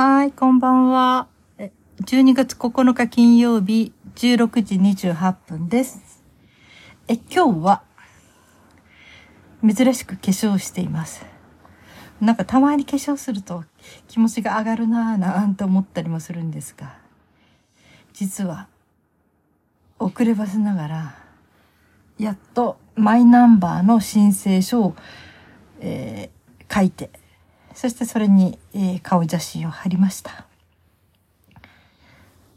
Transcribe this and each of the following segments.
はい、こんばんは。12月9日金曜日16時28分です。え、今日は珍しく化粧しています。なんかたまに化粧すると気持ちが上がるなぁなんて思ったりもするんですが、実は遅ればせながら、やっとマイナンバーの申請書を、えー、書いてそしてそれに、えー、顔写真を貼りました。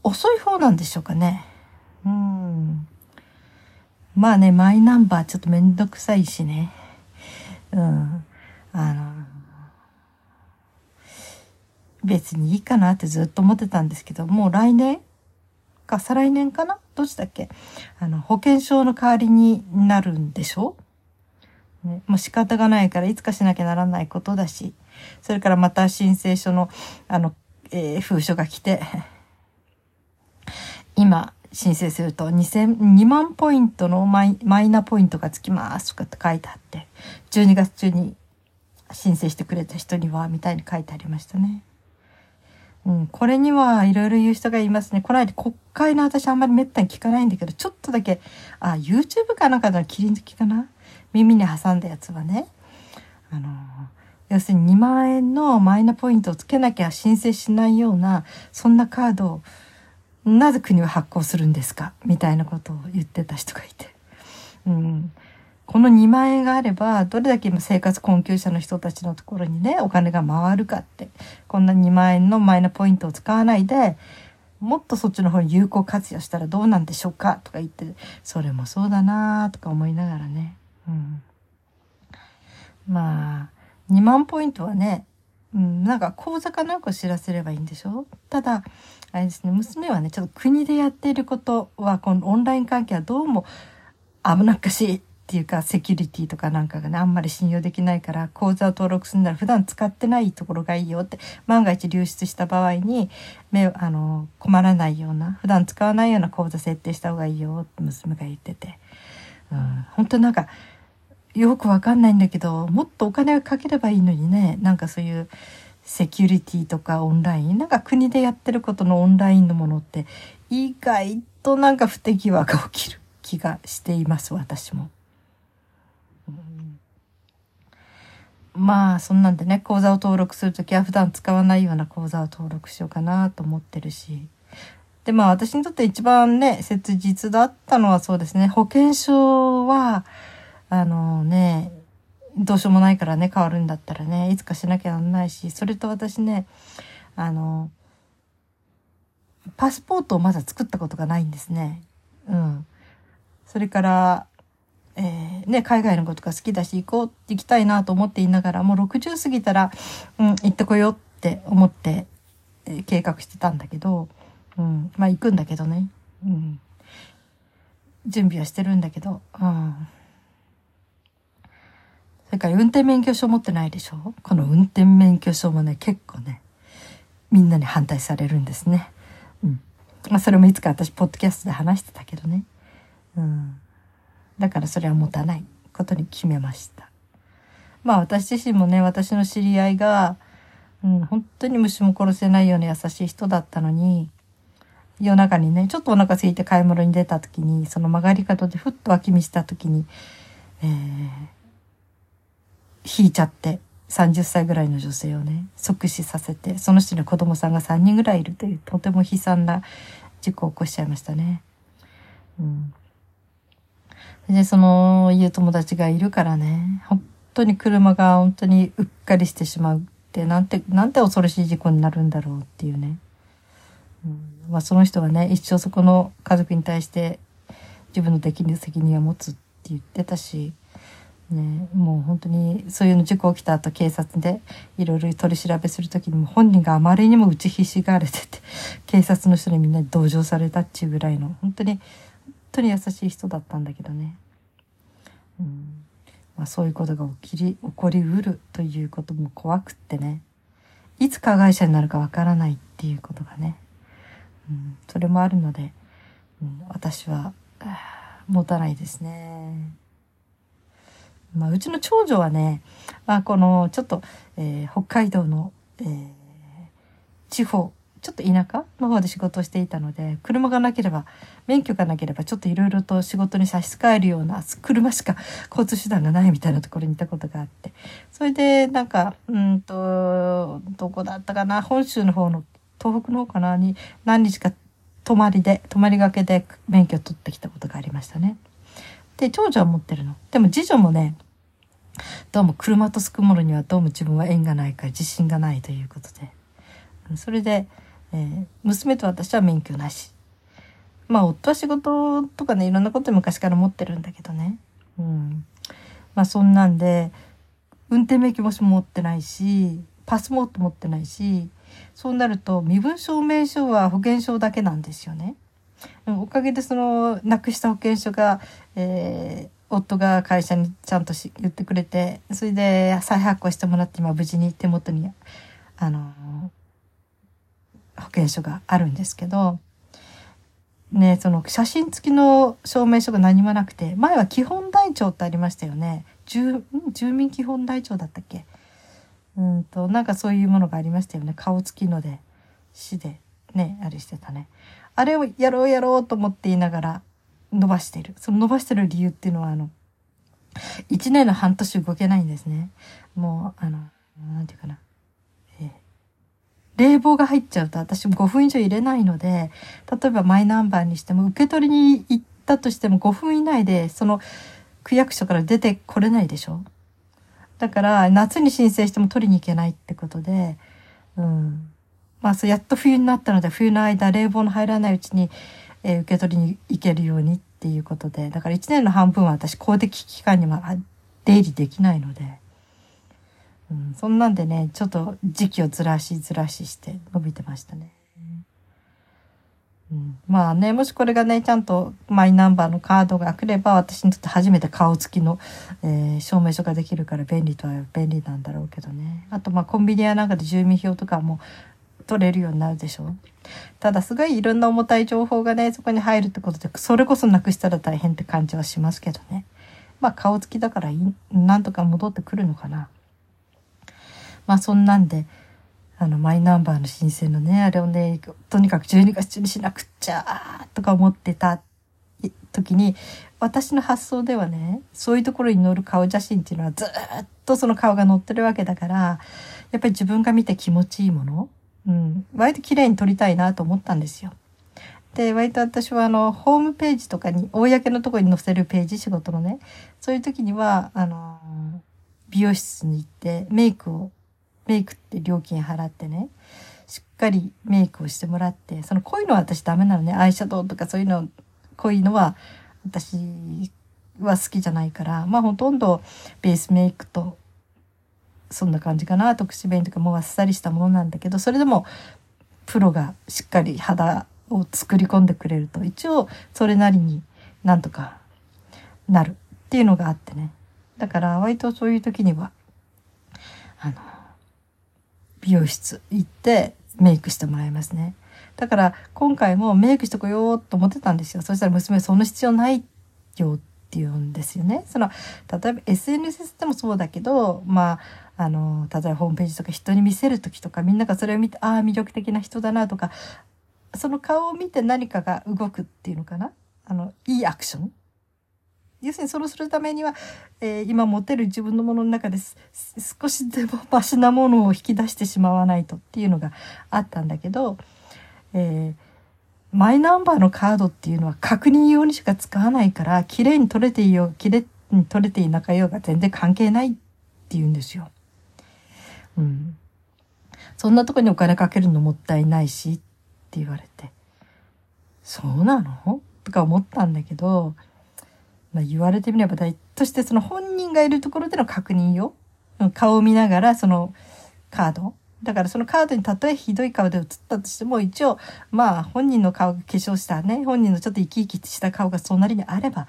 遅い方なんでしょうかね。うん。まあね、マイナンバーちょっとめんどくさいしね。うん。あの、別にいいかなってずっと思ってたんですけど、もう来年か再来年かな？どっちだっけ？あの、保険証の代わりになるんでしょ？ね、もう仕方がないからいつかしなきゃならないことだし、それからまた申請書の、あの、えー、封書が来て、今、申請すると2000、2万ポイントのマイマイナポイントがつきますとかって書いてあって、12月中に申請してくれた人には、みたいに書いてありましたね。うん、これにはいろいろ言う人がいますね。この間国会の私あんまりめったに聞かないんだけど、ちょっとだけ、あ、YouTube かなんかの切り抜きかな耳に挟んだやつはね、あの、要するに2万円のマイナポイントをつけなきゃ申請しないような、そんなカードを、なぜ国は発行するんですか？みたいなことを言ってた人がいて。うん。この2万円があれば、どれだけ今生活困窮者の人たちのところにね、お金が回るかって。こんな2万円のマイナポイントを使わないで、もっとそっちの方に有効活用したらどうなんでしょうかとか言って、それもそうだなとか思いながらね。うん。まあ、2万ポイントはね、うん、なんか口座かなんか知らせればいいんでしょ？ただ、あれですね、娘はね、ちょっと国でやっていることは、このオンライン関係はどうも危なっかしいっていうか、セキュリティとかなんかがね、あんまり信用できないから、口座を登録するなら普段使ってないところがいいよって、万が一流出した場合に、目、あの、困らないような、普段使わないような口座設定した方がいいよって娘が言ってて、うん、本当なんか、よくわかんないんだけど、もっとお金をかければいいのにね、なんかそういうセキュリティとかオンライン、なんか国でやってることのオンラインのものって意外となんか不手際が起きる気がしています、私も。まあ、そんなんでね、口座を登録するときは普段使わないような口座を登録しようかなと思ってるし。で、まあ私にとって一番ね、切実だったのはそうですね、保険証は、あのね、どうしようもないからね、変わるんだったらね、いつかしなきゃなんないし、それと私ね、あの、パスポートをまだ作ったことがないんですね。うん。それから、えー、ね、海外のことが好きだし、行こう、行きたいなと思っていながら、もう60過ぎたら、うん、行ってこようって思って、えー、計画してたんだけど、うん、まあ行くんだけどね。うん。準備はしてるんだけど、うん。それから運転免許証持ってないでしょ？この運転免許証もね、結構ね、みんなに反対されるんですね。うん。まあ、それもいつか私、ポッドキャストで話してたけどね。うん。だからそれは持たないことに決めました。まあ私自身もね、私の知り合いが、うん、本当に虫も殺せないような優しい人だったのに、夜中にね、ちょっとお腹空いて買い物に出た時に、その曲がり角でふっと脇見した時に、えー、引いちゃって、30歳ぐらいの女性をね、即死させて、その人に子供さんが3人ぐらいいるという、とても悲惨な事故を起こしちゃいましたね。うん。で、その、いう友達がいるからね、本当に車が本当にうっかりしてしまうって、なんて、なんて恐ろしい事故になるんだろうっていうね。うん、まあその人はね、一生そこの家族に対して自分のできる責任を持つって言ってたし、ね、もう本当にそういうの事故起きた後警察でいろいろ取り調べする時にも本人があまりにも打ちひしがれてて 警察の人にみんな同情されたっていうぐらいの本当に本当に優しい人だったんだけどね、うん。まあ、そういうことが起きり起こりうるということも怖くってね。いつ加害者になるかわからないっていうことがね、うん、それもあるので、うん、私は持たないですね。まあ、うちの長女はね、まあ、この、ちょっと、えー、北海道の、えー、地方、ちょっと田舎の方で仕事をしていたので、車がなければ、免許がなければ、ちょっといろいろと仕事に差し支えるような、車しか交通手段がないみたいなところにいたことがあって、それで、なんか、うんと、どこだったかな、本州の方の、東北の方かな、に何日か泊まりで、泊まりがけで免許を取ってきたことがありましたね。で、長女は持ってるの。でも次女もね、どうも車とすくものにはどうも自分は縁がないから自信がないということで。それで、えー、娘と私は免許なし。まあ夫は仕事とかね、いろんなこと昔から持ってるんだけどね。うん。まあそんなんで、運転免許も持ってないし、パスモート持ってないし、そうなると身分証明書は保険証だけなんですよね。おかげでそのなくした保険証が、えー、夫が会社にちゃんとし言ってくれてそれで再発行してもらって今無事に手元にあの保険証があるんですけどねその写真付きの証明書が何もなくて前は基本台帳ってありましたよね。住住民基本台帳だったっけ？うんとなんかそういうものがありましたよね。顔付きので市でねあれしてたね。あれをやろうやろうと思って言いながら伸ばしてる。その伸ばしてる理由っていうのは、あの、一年の半年動けないんですね。もう、あの、なんていうかな。冷房が入っちゃうと私も5分以上入れないので、例えばマイナンバーにしても受け取りに行ったとしても5分以内でその区役所から出てこれないでしょだから夏に申請しても取りに行けないってことで、うん。まあ、そやっと冬になったので、冬の間、冷房の入らないうちに、えー、受け取りに行けるようにっていうことで、だから1年の半分は私、公的機関には出入りできないので、うん、そんなんでね、ちょっと時期をずらしずらしして伸びてましたね。うん、まあね、もしこれがね、ちゃんとマイナンバーのカードが来れば、私にとって初めて顔つきの、えー、証明書ができるから便利とは便利なんだろうけどね。あと、まあコンビニやなんかで住民票とかも取れるようになるでしょ？ただすごいいろんな重たい情報がね、そこに入るってことで、それこそなくしたら大変って感じはしますけどね。まあ顔つきだからい、なんとか戻ってくるのかな。まあそんなんで、あの、マイナンバーの申請のね、あれをね、とにかく12月中にしなくっちゃとか思ってた時に、私の発想ではね、そういうところに載る顔写真っていうのはずっとその顔が載ってるわけだから、やっぱり自分が見て気持ちいいものうん、割と綺麗に撮りたいなと思ったんですよ。で、割と私はあの、ホームページとかに、公のところに載せるページ、仕事のね、そういう時には、あの、美容室に行って、メイクを、メイクって料金払ってね、しっかりメイクをしてもらって、その濃いのは私ダメなのね、アイシャドウとかそういうの、濃いのは私は好きじゃないから、まあほとんどベースメイクとそんな感じかな特殊弁とかもうあっさりしたものなんだけどそれでもプロがしっかり肌を作り込んでくれると一応それなりになんとかなるっていうのがあってね。だから割とそういう時にはあの美容室行ってメイクしてもらいますね。だから今回もメイクしとこようと思ってたんですよ。そしたら娘その必要ないよって言うんですよね。その例えば SNS でもそうだけどまああの例えばホームページとか人に見せる時とかみんながそれを見てああ魅力的な人だなとかその顔を見て何かが動くっていうのかな？あのいいアクション？要するにそれをするためには、えー、今持てる自分のものの中です少しでもマシなものを引き出してしまわないとっていうのがあったんだけど、えー、マイナンバーのカードっていうのは確認用にしか使わないから綺麗に取れていよう綺麗に取れていなかようが全然関係ないって言うんですよ。うん。そんなとこにお金かけるのもったいないしって言われて、そうなの？とか思ったんだけど、まあ、言われてみれば大としてその本人がいるところでの確認よ。顔を見ながらそのカード。だからそのカードにたとえひどい顔で写ったとしても一応まあ本人の顔が化粧したね、本人のちょっと生き生きした顔がそうなりにあれば、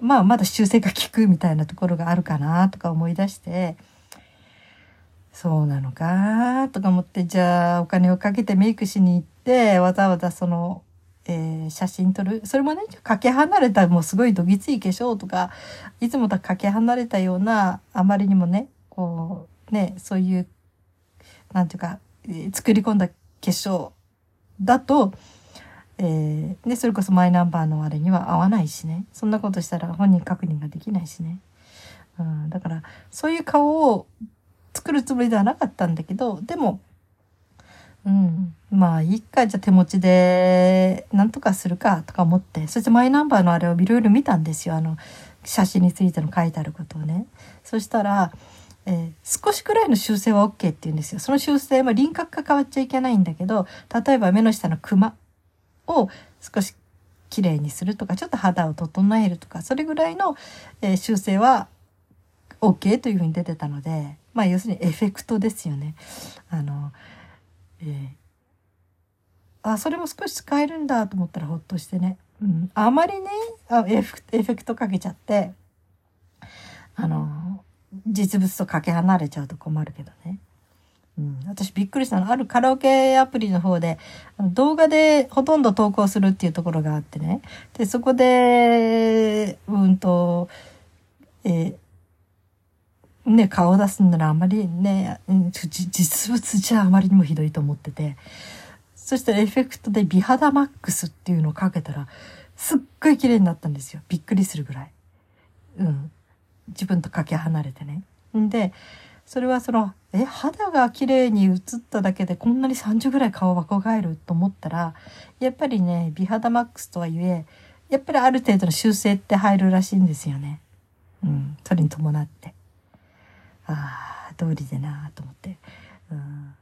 まあまだ修正が効くみたいなところがあるかなとか思い出して、そうなのか？とか思って、じゃあお金をかけてメイクしに行って、わざわざその、えー、写真撮る。それもね、かけ離れた、もうすごいどぎつい化粧とか、いつもとかけ離れたような、あまりにもね、こう、ね、そういう、なんていうか、えー、作り込んだ化粧だと、えー、で、それこそマイナンバーのあれには合わないしね。そんなことしたら本人確認ができないしね。うん、だから、そういう顔を作るつもりではなかったんだけど、でも、うん、まあいいか、じゃあ手持ちでなんとかするかとか思って、そしてマイナンバーのあれをいろいろ見たんですよ。あの、写真についての書いてあることをね。そしたら、えー、少しくらいの修正は OK って言うんですよ。その修正は輪郭が変わっちゃいけないんだけど、例えば目の下のクマを少し綺麗にするとか、ちょっと肌を整えるとか、それぐらいの、えー、修正は OK というふうに出てたので、まあ要するにエフェクトですよね。あの、えー、あ、それも少し使えるんだと思ったらほっとしてね。うん、あまりねあエフエフェクトかけちゃって、あの、実物とかけ離れちゃうと困るけどね。うん、私びっくりしたの。あるカラオケアプリの方で、動画でほとんど投稿するっていうところがあってね。で、そこで、うんと、えー、ね、顔を出すんならあまりね、実物じゃあまりにもひどいと思ってて。そしてエフェクトで美肌マックスっていうのをかけたら、すっごい綺麗になったんですよ。びっくりするぐらい。うん。自分とかけ離れてね。んで、それはその、え、肌が綺麗に映っただけでこんなに30ぐらい顔若返ると思ったら、やっぱりね、美肌マックスとはいえ、やっぱりある程度の修正って入るらしいんですよね。うん、それに伴って。ああ、通りでなと思って。うん、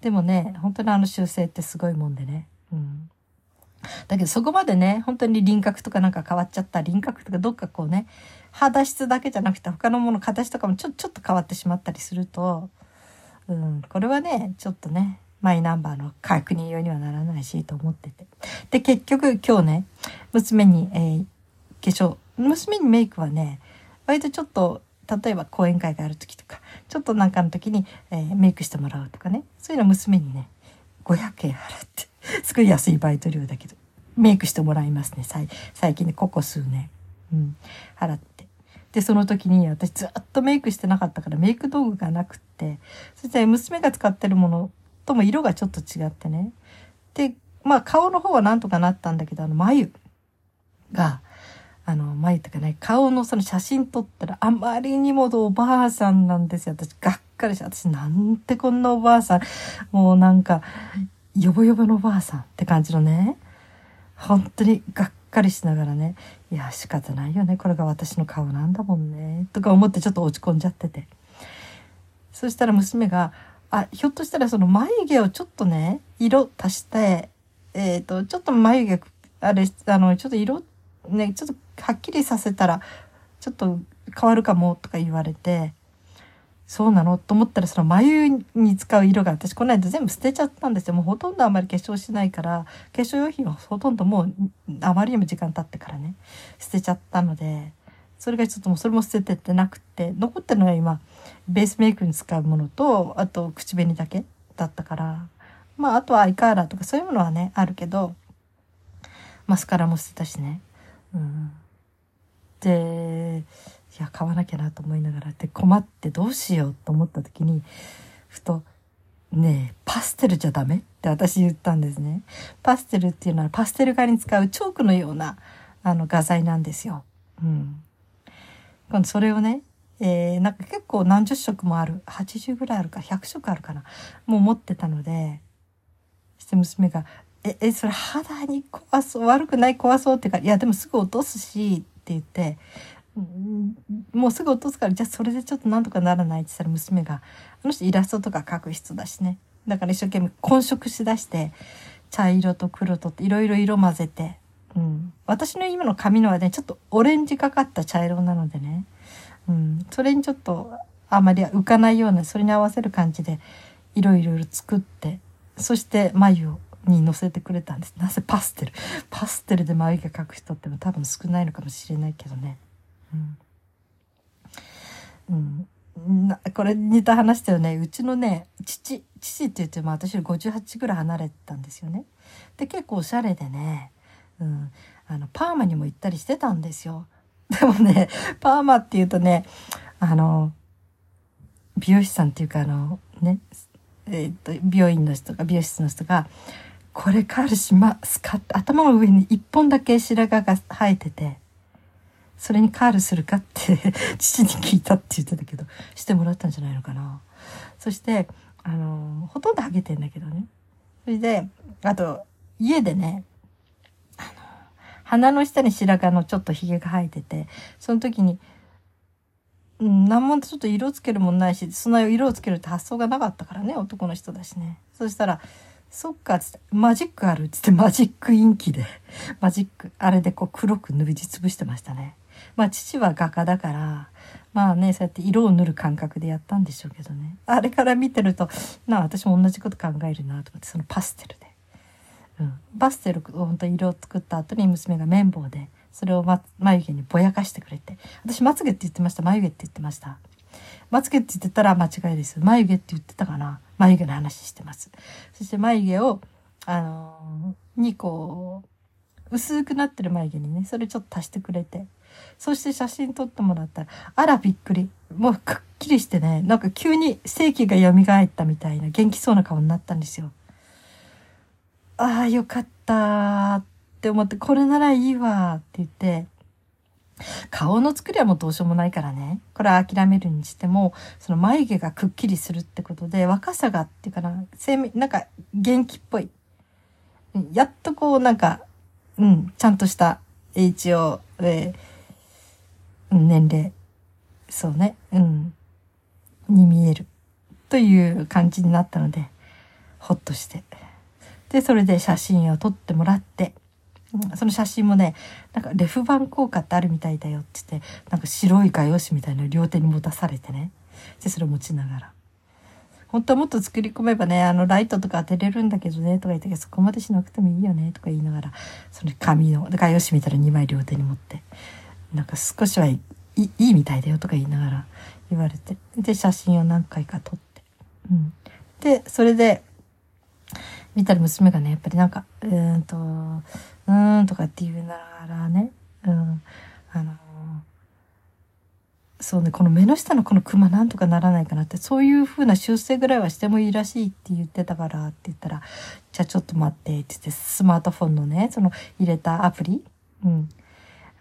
でもね、本当にあの修正ってすごいもんでね。うんだけどそこまでね、本当に輪郭とかなんか変わっちゃった輪郭とかどっかこうね、肌質だけじゃなくて他のもの形とかもちょちょっと変わってしまったりすると、うん、これはね、ちょっとね、マイナンバーの確認用にはならないしと思ってて。で、結局今日ね、娘に、えー、化粧、娘にメイクはね、割とちょっと、例えば講演会がある時とか、ちょっとなんかの時に、えー、メイクしてもらうとかね、そういうの娘にね、500円払って、すごい安いバイト料だけど、メイクしてもらいますね。最近ね、ここ数年。うん。払って。で、その時に私ずっとメイクしてなかったからメイク道具がなくって、そして娘が使ってるものとも色がちょっと違ってね。で、まあ顔の方はなんとかなったんだけど、あの眉が、あの、眉とかね、顔のその写真撮ったらあまりにもおばあさんなんですよ。私がっかりして、私なんてこんなおばあさん、もうなんか、よぼよぼのおばあさんって感じのね、本当にがっかりしながらね、いや、仕方ないよね。これが私の顔なんだもんね。とか思ってちょっと落ち込んじゃってて。そしたら娘が、あ、ひょっとしたらその眉毛をちょっとね、色足して、えっ、ー、と、ちょっと眉毛、あれ、あの、ちょっと色、ね、ちょっとはっきりさせたら、ちょっと変わるかもとか言われて、そうなのと思ったらその眉に使う色が私この間全部捨てちゃったんですよ。もうほとんどあまり化粧しないから、化粧用品はほとんどもうあまりにも時間経ってからね、捨てちゃったので、それがちょっともうそれも捨ててってなくて、残ってるのは今、ベースメイクに使うものと、あと口紅だけだったから、まああとはアイカーラーとかそういうものはね、あるけど、マスカラも捨てたしね。うん、で、いや、買わなきゃなと思いながら、で、困ってどうしようと思った時に、ふと、ねえ、パステルじゃダメ？って私言ったんですね。パステルっていうのはパステル画に使うチョークのような、あの、画材なんですよ。うん。今度それをね、えー、なんか結構何十色もある。80ぐらいあるか、100色あるかな。もう持ってたので、して娘が、え、え、それ肌に怖そう、悪くない怖そうってか、いや、でもすぐ落とすし、って言って、もうすぐ落とすからじゃあそれでちょっとなんとかならないって言ったら娘があの人イラストとか描く人だしね。だから一生懸命混色しだして茶色と黒とっていろいろ色混ぜて、うん、私の今の髪のはねちょっとオレンジがかった茶色なのでね、うん、それにちょっとあまり浮かないようなそれに合わせる感じでいろいろ作ってそして眉をに乗せてくれたんです。なぜパステル？パステルで眉毛描く人っても多分少ないのかもしれないけどね。うん。うん、なこれ似た話だよね。うちのね、父、父って言っても私より58ぐらい離れてたんですよね。で、結構おしゃれでね、うん、あの、パーマにも行ったりしてたんですよ。でもね、パーマって言うとね、あの、美容師さんっていうかあの、ね、えーと、病院の人が美容室の人が「これカールしますか?」頭の上に一本だけ白髪が生えててそれにカールするかって 父に聞いたって言ってたけどしてもらったんじゃないのかな。そしてあのほとんどハゲてんだけどねそれであと家でねあの鼻の下に白髪のちょっとひげが生えててその時にうん、何もちょっと色つけるもんないし、そんな色をつけるって発想がなかったからね、男の人だしね。そしたら、そっか、つって、マジックある？っつって、マジックインキで、マジック、あれでこう黒く塗りつぶしてましたね。まあ父は画家だから、まあね、そうやって色を塗る感覚でやったんでしょうけどね。あれから見てると、なあ、私も同じこと考えるなと思って、そのパステルで。うん。パステルを、本当に色を作った後に娘が綿棒で、それを、ま、眉毛にぼやかしてくれて。私、まつげって言ってました。眉毛って言ってました。まつげって言ってたら間違いです。眉毛って言ってたかな。眉毛の話してます。そして眉毛を、あのー、にこう、薄くなってる眉毛にね、それちょっと足してくれて。そして写真撮ってもらったら、あらびっくり。もうくっきりしてね、なんか急に正気が蘇ったみたいな元気そうな顔になったんですよ。ああ、よかったって思って、これならいいわって言って、顔の作りはもうどうしようもないからね。これは諦めるにしても、その眉毛がくっきりするってことで、若さがっていうかな、生命、なんか元気っぽい。やっとこうなんか、うん、ちゃんとした HO、えー、年齢、そうね、うん、に見える。という感じになったので、ほっとして。で、それで写真を撮ってもらって、その写真もね、なんかレフ板効果ってあるみたいだよって言って、なんか白い画用紙みたいなの両手に持たされてね。で、それを持ちながら。本当はもっと作り込めばね、あの、ライトとか当てれるんだけどね、とか言ったけど、そこまでしなくてもいいよね、とか言いながら、その紙の、画用紙みたいな2枚両手に持って、なんか少しはいいいいみたいだよとか言いながら言われて、で、写真を何回か撮って。うん。で、それで、見たら娘がね、やっぱりなんか、うんと、うーんとかって言うならね、うん、あの、そうね、この目の下のこのクマなんとかならないかなって、そういう風な修正ぐらいはしてもいいらしいって言ってたからって言ったら、じゃあちょっと待ってって言って、スマートフォンのね、その入れたアプリ、うん。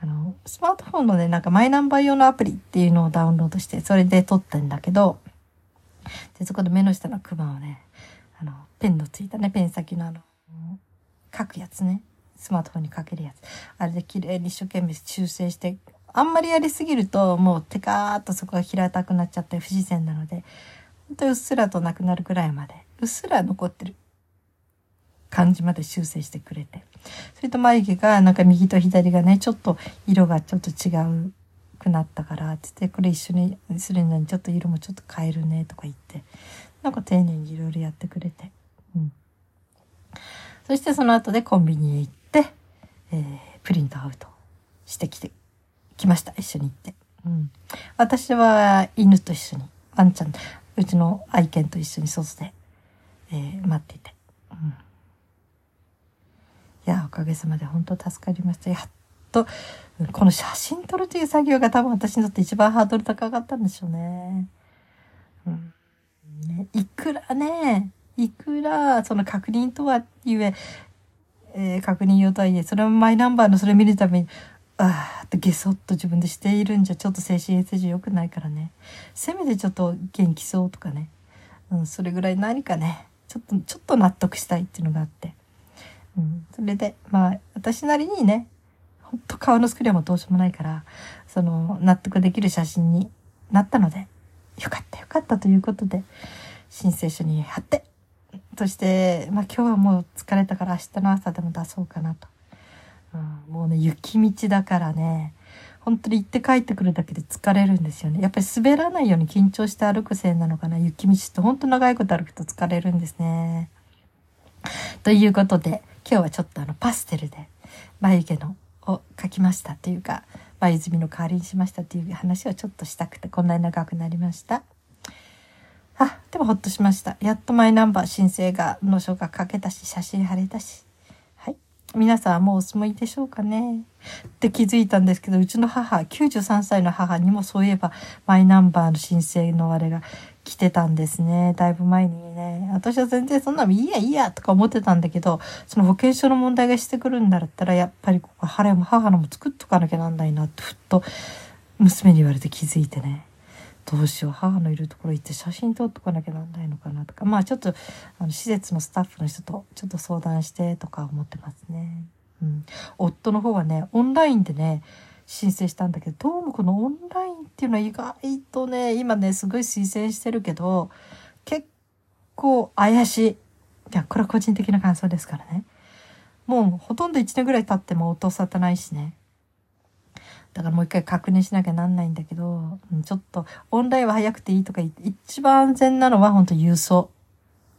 あの、スマートフォンのね、なんかマイナンバー用のアプリっていうのをダウンロードして、それで撮ったんだけど、で、そこで目の下のクマをね、あの、ペンのついたね、ペン先のあの、書くやつね。スマートフォンにかけるやつ。あれで綺麗に一生懸命修正して、あんまりやりすぎるともうテカーっとそこが平たくなっちゃって不自然なので、本当にうっすらとなくなるぐらいまで、うっすら残ってる感じまで修正してくれて。それと眉毛がなんか右と左がね、ちょっと色がちょっと違うくなったから、つってこれ一緒にするのにちょっと色もちょっと変えるねとか言って、なんか丁寧にいろいろやってくれて。うん。そしてその後でコンビニへ行って、えー、プリントアウトしてきて、きました。一緒に行って。うん。私は犬と一緒に、ワンちゃん、うちの愛犬と一緒に外で、えー、待っていて。うん。いや、おかげさまで本当助かりました。やっと、この写真撮るという作業が多分私にとって一番ハードル高かったんでしょうね。うん。ね、いくらね、いくら、その確認とはいえ、えー、確認用とはいえ、それもマイナンバーのそれを見るために、ああってゲソッと自分でしているんじゃちょっと精神衛生上良くないからね。せめてちょっと元気そうとかね。うん、それぐらい何かね、ちょっと、ちょっと納得したいっていうのがあって。うん、それで、まあ、私なりにね、ほんと顔の作りはもどうしようもないから、その、納得できる写真になったので、よかったよかったということで、申請書に貼って、そして、まあ今日はもう疲れたから明日の朝でも出そうかなと。うん、もうね、雪道だからね、本当に行って帰ってくるだけで疲れるんですよね。やっぱり滑らないように緊張して歩くせいなのかな。雪道って本当長いこと歩くと疲れるんですね。ということで、今日はちょっとあのパステルで眉毛のを描きましたというか、眉墨の代わりにしましたという話をちょっとしたくてこんなに長くなりました。あ、でもほっとしました。やっとマイナンバー申請が、の書が書けたし、写真貼れたし。はい。皆さんはもうお住まいでしょうかねって気づいたんですけど、うちの母、93歳の母にもそういえば、マイナンバーの申請のあれが来てたんですね。だいぶ前にね。私は全然そんなのいいやいいやとか思ってたんだけど、その保険証の問題がしてくるんだったら、やっぱりここ母も母のも作っとかなきゃなんないなってふっと娘に言われて気づいてね。どうしよう母のいるところ行って写真撮っとかなきゃなんないのかなとか。まあちょっとあの施設のスタッフの人とちょっと相談してとか思ってますね。うん、夫の方はねオンラインでね申請したんだけどどうもこのオンラインっていうのは意外とね今ねすごい推薦してるけど結構怪しい。いやこれは個人的な感想ですからね。もうほとんど1年ぐらい経っても音沙汰ないしね。だからもう一回確認しなきゃなんないんだけど、ちょっとオンラインは早くていいとか一番安全なのは本当郵送。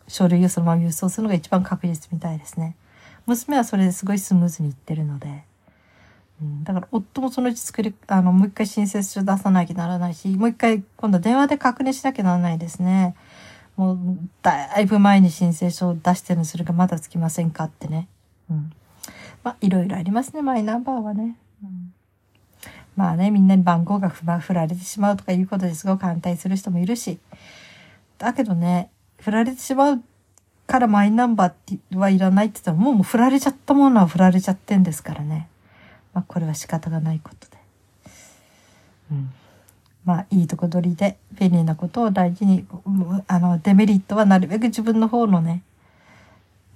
書類をそのまま郵送するのが一番確実みたいですね。娘はそれですごいスムーズにいってるので。うん、だから夫もそのうち作り、あの、もう一回申請書出さなきゃならないし、もう一回今度電話で確認しなきゃならないですね。もう、だいぶ前に申請書を出してるのそれがまだつきませんかってね。うん。まあ、いろいろありますね、マイナンバーはね。まあね、みんなに番号が振られてしまうとかいうことですごく反対する人もいるし。だけどね、振られてしまうからマイナンバーはいらないって言ったらもうもう振られちゃったものは振られちゃってんですからね。まあこれは仕方がないことで。うん。まあいいとこ取りで便利なことを大事に、あのデメリットはなるべく自分の方のね、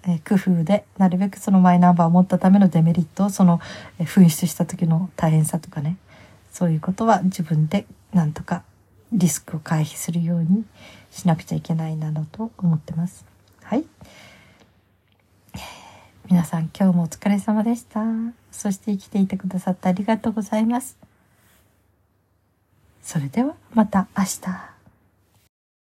え工夫でなるべくそのマイナンバーを持ったためのデメリットをその、え紛失した時の大変さとかねそういうことは自分でなんとかリスクを回避するようにしなくちゃいけないなどと思ってます。はい。皆さん今日もお疲れ様でした。そして生きていてくださってありがとうございます。それではまた明日。